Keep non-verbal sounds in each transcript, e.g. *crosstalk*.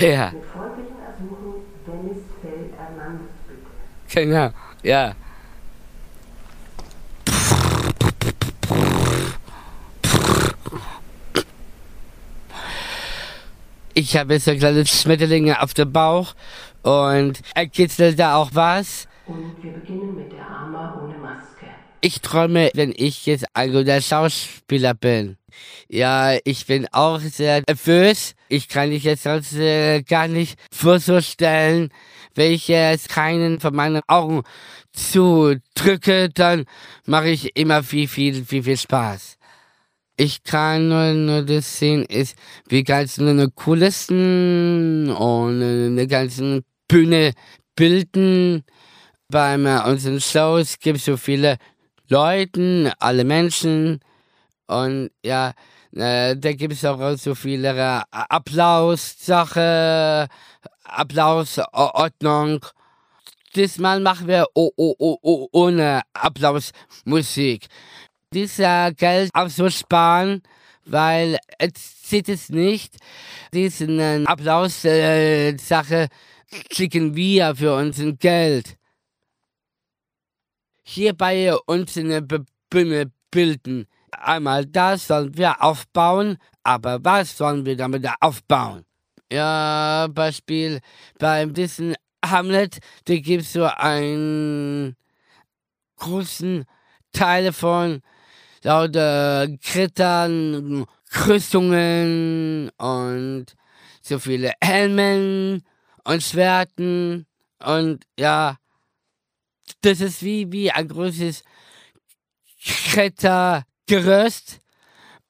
Ja, Mit freundlichen Ersuchen, Dennis Fell Hernandez bitte. genau, ja. Ich habe so kleine Schmetterlinge auf dem Bauch und er kitzelt da auch was. Und wir beginnen mit der Arma ohne Maske. Ich träume, wenn ich jetzt ein guter Schauspieler bin. Ja, ich bin auch sehr nervös. Ich kann mich jetzt sonst äh, gar nicht vorstellen, wenn ich jetzt keinen von meinen Augen zudrücke, dann mache ich immer viel, viel, viel, viel Spaß. Ich kann nur, nur das sehen, ist, wie ganzen Kulissen und eine ganze Bühne bilden. Bei unseren Shows gibt es so viele Leute, alle Menschen. Und ja, äh, da gibt es auch so viele äh, Applaus-Sache, Applausordnung. Diesmal machen wir oh, oh, oh, oh, ohne Applausmusik. Dieser Geld auch so sparen, weil es sieht es nicht. Diesen äh, Applaus-Sache kriegen wir für unser Geld. Hier bei uns eine Bühne bilden. Einmal das sollen wir aufbauen, aber was sollen wir damit aufbauen? Ja, Beispiel beim diesen Hamlet, da gibt's so einen großen Teil von lauter Krittern, Krüstungen und so viele Helmen und Schwerten und ja, das ist wie, wie ein großes Klettergerüst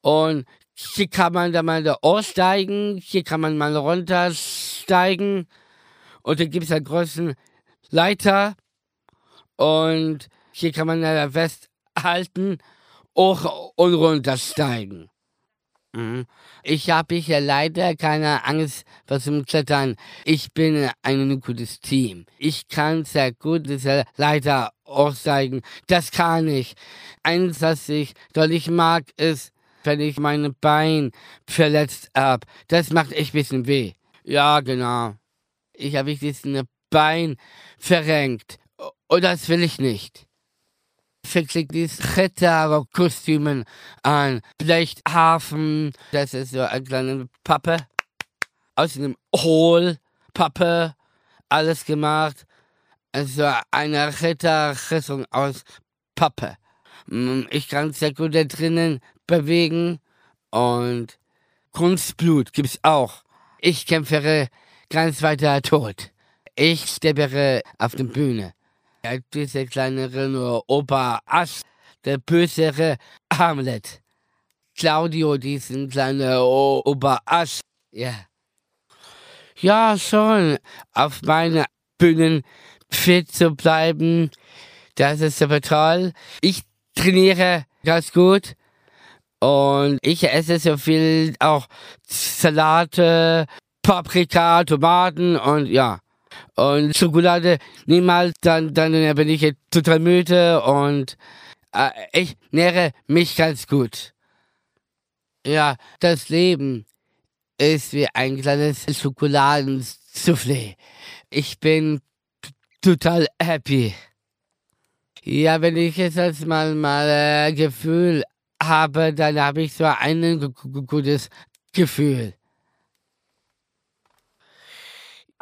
und hier kann man da mal da aussteigen, hier kann man mal runtersteigen. Und da gibt es einen großen Leiter. Und hier kann man da festhalten, hoch und runtersteigen. Mhm. Ich habe hier leider keine Angst vor dem Klettern. Ich bin ein gutes Team. Ich kann sehr gut diese Leiter aussteigen. Das kann ich. Eins, was ich deutlich mag, ist, wenn ich meine Bein verletzt hab. Das macht echt ein bisschen weh. Ja, genau. Ich habe diesen Bein verrenkt. Und das will ich nicht verklickt dieses Ritterkostümen an. Blechhafen, das ist so eine kleine Pappe. Aus einem Hohlpappe, alles gemacht. Also eine Ritterrüstung aus Pappe. Mm, Ich kann sehr gut da drinnen bewegen und Kunstblut gibt's auch. Ich kämpfere ganz weiter tot. Ich steppere auf der Bühne. Ja, dieser kleinere Opa Asch, der bösere Hamlet. Claudio, diesen kleinen Opa Asch. Ja. Ja, schon. Auf meine Bühnen fit zu bleiben, das ist super toll. Ich trainiere ganz gut. Und ich esse so viel auch Salate, Paprika, Tomaten und ja. Und Schokolade niemals, dann, dann bin ich jetzt total müde und äh, ich nähre mich ganz gut. Ja, das Leben ist wie ein kleines Schokoladensoufflé. Ich bin total happy. Ja, wenn ich jetzt als mal mal äh, Gefühl habe, dann habe ich so ein gu- gu- gutes Gefühl.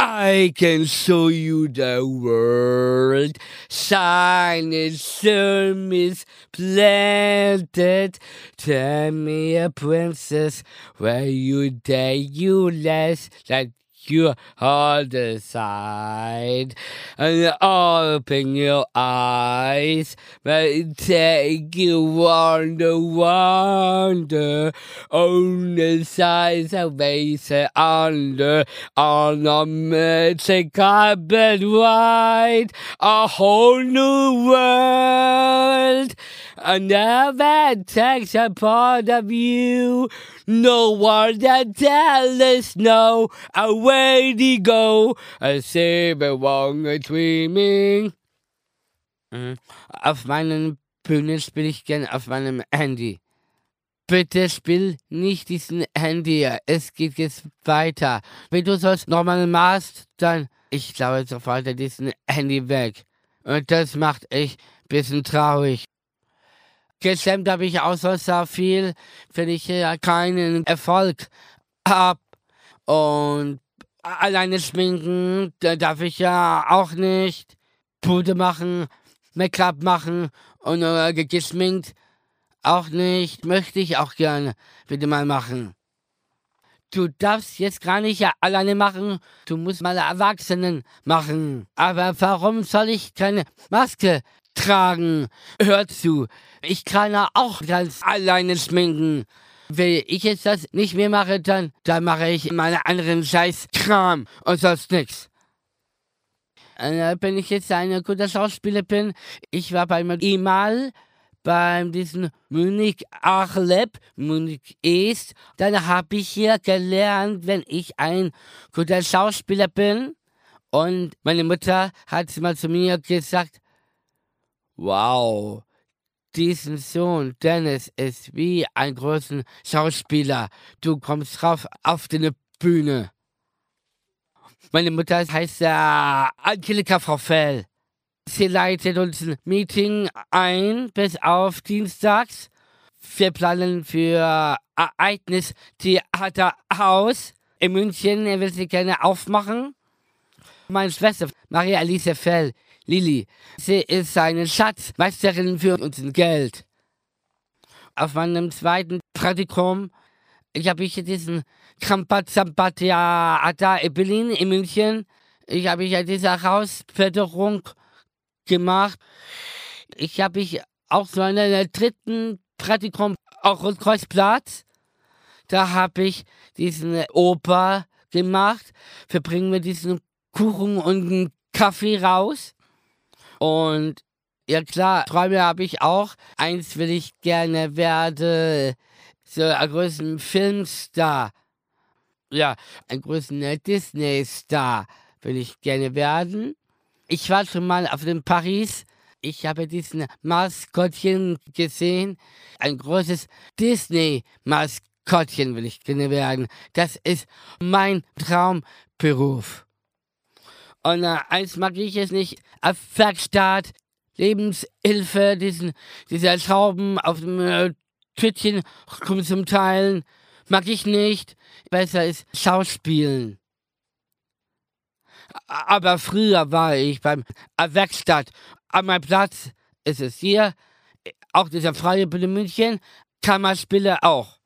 I can show you the world. Sun is planted. Tell me a princess where you dare you less that you hold the side and open your eyes but take you wonder wonder. On the sides of base under on a magic carpet ride a whole new world Another takes a part of you. No one that tell us no. Away they go. I say, but wrong dreaming. Mhm. Auf meinen Bühnen spiele ich gern auf meinem Handy. Bitte spiel nicht diesen Handy. Es geht jetzt weiter. Wenn du sollst nochmal machst, dann ich glaube sofort diesen Handy weg. Und das macht echt bisschen traurig. Gestemmt habe ich auch so sehr viel, wenn ich ja keinen Erfolg hab. Und alleine schminken, da darf ich ja auch nicht. Pude machen, Make-up machen und äh, geschminkt auch nicht. Möchte ich auch gerne bitte mal machen. Du darfst jetzt gar nicht alleine machen. Du musst mal Erwachsenen machen. Aber warum soll ich keine Maske tragen? Hör zu. Ich kann ja auch ganz alleine schminken. Wenn ich jetzt das nicht mehr mache, dann, dann mache ich meine anderen Scheiß-Kram und sonst nix. Äh, wenn ich jetzt ein guter Schauspieler bin, ich war beim Emal, beim diesen Munich Achleb, Munich East, dann habe ich hier gelernt, wenn ich ein guter Schauspieler bin. Und meine Mutter hat mal zu mir gesagt, wow, diesen Sohn, Dennis, ist wie ein großer Schauspieler. Du kommst drauf auf die Bühne. Meine Mutter heißt äh, Angelika Fell. Sie leitet uns ein Meeting ein bis auf Dienstags. Wir planen für Ereignis Theaterhaus in München. Er will sie gerne aufmachen. Meine Schwester, Maria Alice Fell, Lili, sie ist eine Schatzmeisterin für uns Geld. Auf meinem zweiten Praktikum ich habe ich diesen Krampazambatia Ada in Berlin, in München. Ich habe ja diese Herausforderung gemacht. Ich habe ich auch so in der dritten Praktikum auch Rotkreuzplatz. Da habe ich diesen Oper gemacht. Wir bringen mir diesen Kuchen und einen Kaffee raus. Und ja klar, Träume habe ich auch. Eins will ich gerne werden so ein größeren Filmstar. Ja, ein größeren Disney-Star will ich gerne werden. Ich war schon mal auf dem Paris. Ich habe diesen Maskottchen gesehen. Ein großes Disney-Maskottchen will ich gerne werden. Das ist mein Traumberuf. Und äh, eins mag ich es nicht. Werkstatt, Lebenshilfe, diesen, dieser Schrauben auf dem äh, Tütchen zum Teilen. Mag ich nicht. Besser ist Schauspielen. Aber früher war ich beim Werkstatt. An meinem Platz ist es hier. Auch dieser freie Bühne München. Kammerspiele auch.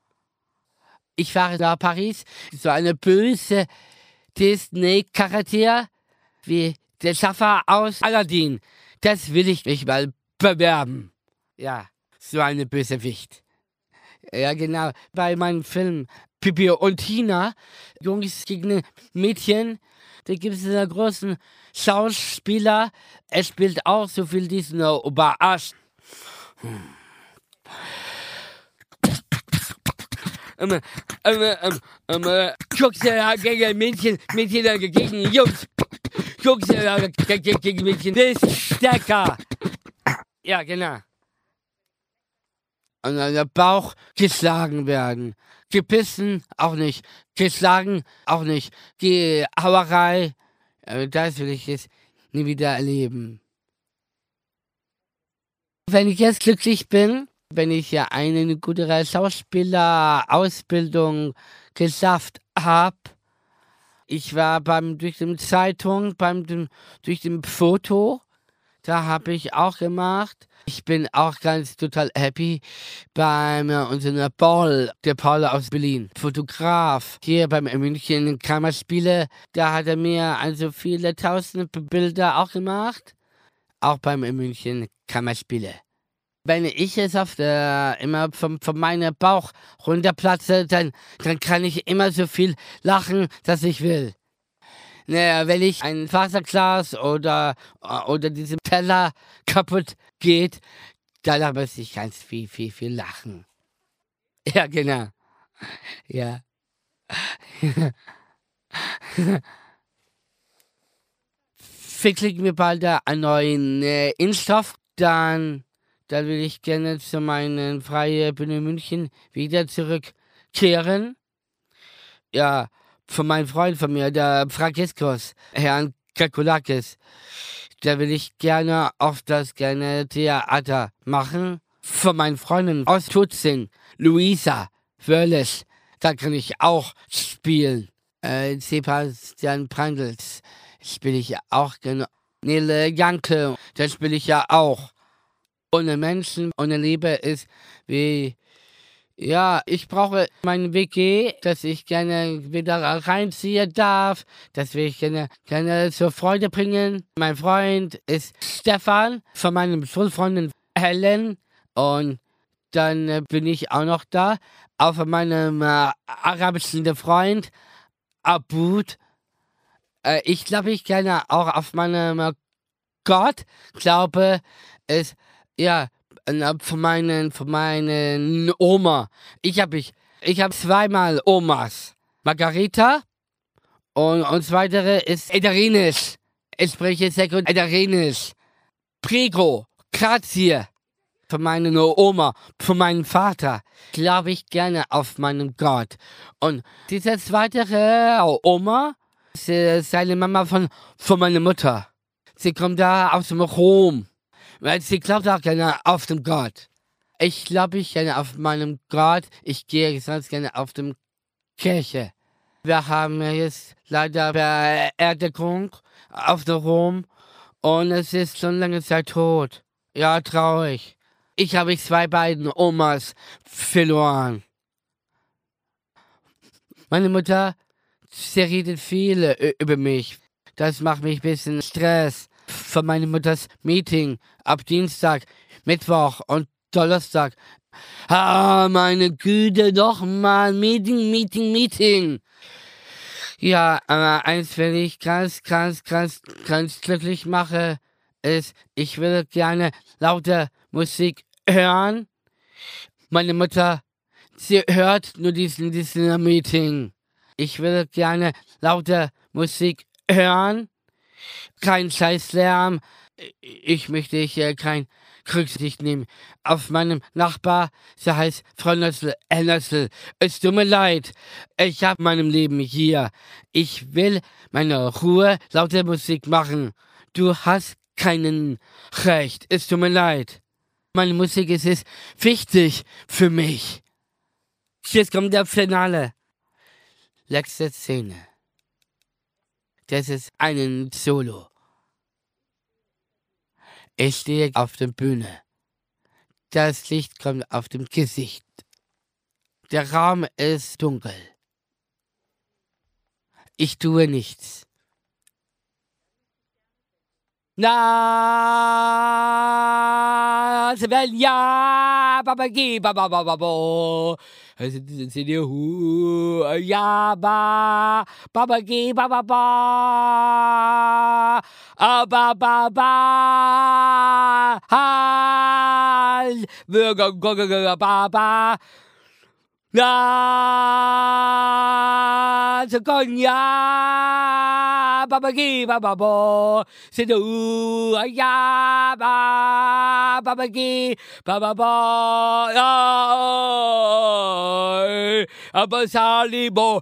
Ich fahre nach Paris. So eine böse Disney-Charakter wie der Schaffer aus Aladdin. Das will ich mich mal bewerben. Ja, so eine böse Wicht. Ja, genau. Bei meinem Film Pipi und Tina, Jungs gegen Mädchen, da gibt es einen großen Schauspieler. Er spielt auch so viel diesen Oberarsch. Hm. Ähm, ähm, ähm, ähm, Jungs gegen Mädchen, Mädchen gegen Jungs. Mädchen. Das ist stärker. Ja, genau an der Bauch geschlagen werden. Gebissen auch nicht. Geschlagen auch nicht. Die Hauerei, äh, das will ich jetzt nie wieder erleben. Wenn ich jetzt glücklich bin, wenn ich ja eine gute Schauspielerausbildung geschafft habe, ich war beim durch die Zeitung, beim durch dem Foto, da habe ich auch gemacht. Ich bin auch ganz total happy beim äh, unserem Paul, der Paul aus Berlin, Fotograf, hier beim München Kammerspiele. Da hat er mir also viele tausend Bilder auch gemacht. Auch beim München Kammerspiele. Wenn ich jetzt auf der, immer vom, von meinem Bauch runterplatze, dann, dann kann ich immer so viel lachen, dass ich will. Naja, wenn ich ein Wasserglas oder, oder diese Teller kaputt geht, dann muss ich ganz viel, viel, viel lachen. *laughs* Ja, genau. Ja. *laughs* Kriegen wir bald einen neuen äh, Impfstoff, dann dann will ich gerne zu meinen Freie Bühne München wieder zurückkehren. Ja, von meinem Freund von mir, der Fragiskos, Herrn Kakulakis. Da will ich gerne auf das gerne Theater machen. Von meinen Freunden aus Tutzing, Luisa Wörles, da kann ich auch spielen. Äh, Sebastian Prandels spiele ich auch gerne. Nele Janke, das spiele ich ja auch. Ohne Menschen, ohne Liebe ist wie ja, ich brauche mein WG, dass ich gerne wieder reinziehen darf, dass wir gerne, gerne zur Freude bringen. Mein Freund ist Stefan von meinem Schulfreundin Helen und dann äh, bin ich auch noch da. Auch von meinem äh, arabischen Freund Abud. Äh, ich glaube, ich gerne auch auf meinem äh, Gott glaube, es, ja, von meinen, von meinen Oma. Ich habe ich, ich habe zweimal Omas. Margarita und, und das weitere ist Ederinis. Ich spreche Sekund Ederinis. Prigo, Grazie. Von meiner Oma, von meinem Vater, glaube ich gerne auf meinen Gott. Und diese weitere Oma, ist seine Mama von, von meiner Mutter. Sie kommt da aus dem Rom. Weil sie glaubt auch gerne auf den Gott. Ich glaube ich gerne auf meinem Gott. Ich gehe sonst gerne auf dem Kirche. Wir haben jetzt leider Beerdigung auf der Rom und es ist schon lange Zeit tot. Ja, traurig. Ich habe zwei beiden Omas verloren. Meine Mutter, sie redet viel über mich. Das macht mich ein bisschen Stress für meine Mutters Meeting ab Dienstag, Mittwoch und Donnerstag. Ah, meine Güte, doch mal Meeting, Meeting, Meeting. Ja, aber eins will ich ganz, ganz, ganz, ganz glücklich mache, ist, ich will gerne laute Musik hören. Meine Mutter, sie hört nur diesen, diesen Meeting. Ich will gerne laute Musik hören kein Scheißlärm. Ich möchte hier kein Rücksicht nehmen auf meinem Nachbar. Sie heißt Frau Nössel, Herr Nössel. Es tut mir leid. Ich habe meinem Leben hier. Ich will meine Ruhe, laute Musik machen. Du hast keinen Recht. Es tut mir leid. Meine Musik ist, ist wichtig für mich. Jetzt kommt der Finale. Letzte Szene. Das ist ein Solo. Ich stehe auf der Bühne. Das Licht kommt auf dem Gesicht. Der Raum ist dunkel. Ich tue nichts. Na, ja, Babagi, Bababo. sini hu ya ba ba ba gi ba ba ba a ba ba ba ha the go go go go ba ba. La Zagonya Baba Gi Baba Bo Sidu Ya Ba Baba Gi Baba Bo Abasali Bo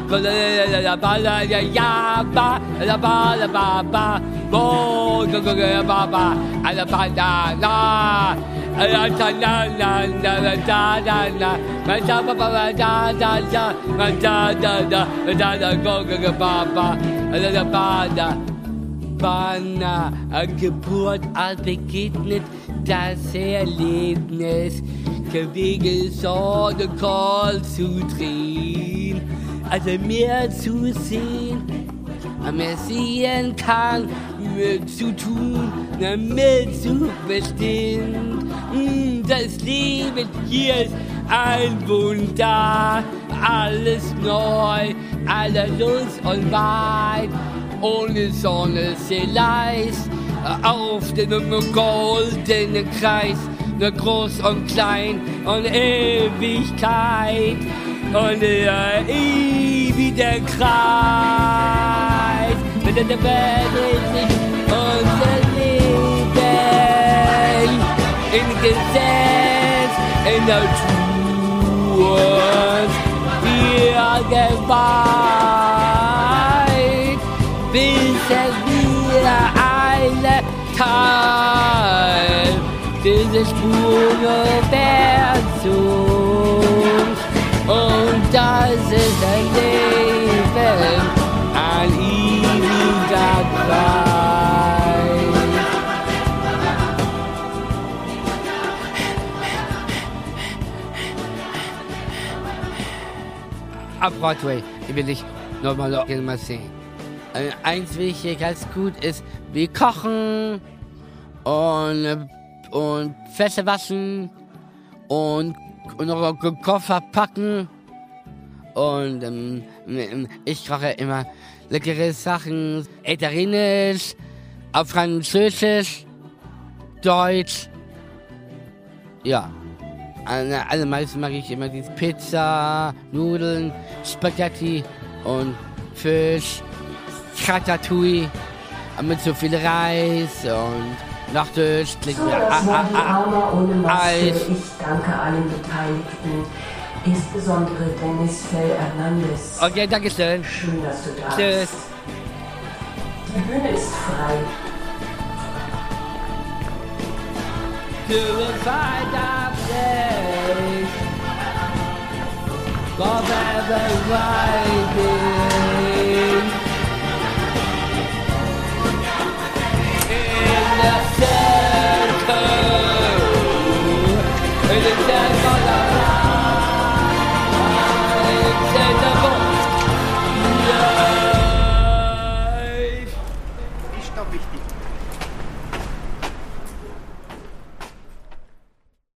Banner, an Geburt alt begegnet das Erlebnis, Wege Sorge Call zu drehen, also mehr zu sehen, mehr sehen kann, mehr zu tun, mehr zu bestehen. Das Leben hier ist ein Wunder, alles neu, alle Lust und weit, ohne Sonne sie leis, auf den goldenen Kreis, ne groß und klein und Ewigkeit und der ewige Kreis, mit der Welt sich unser Leben. In Gesetz, in Natur, wir geweiht, bis es wieder eine Teil dieses Universums Broadway will ich nochmal mal sehen. Äh, Eins wichtig, ganz gut ist, wir kochen und, und Fässer waschen und, und noch Koffer packen. Und ähm, ähm, ich koche immer leckere Sachen, Italienisch, auf Französisch, Deutsch. Ja. Alle, allermeisten mag ich immer die Pizza, Nudeln, Spaghetti und Fisch, Ratatouille mit so viel Reis und Nachtisch, So, das war die Arma ohne Maske. Ich danke allen Beteiligten, insbesondere Dennis Fell Hernandez. Okay, danke schön. Schön, dass du da Tschüss. bist. Die Bühne ist frei. to a find place forever riding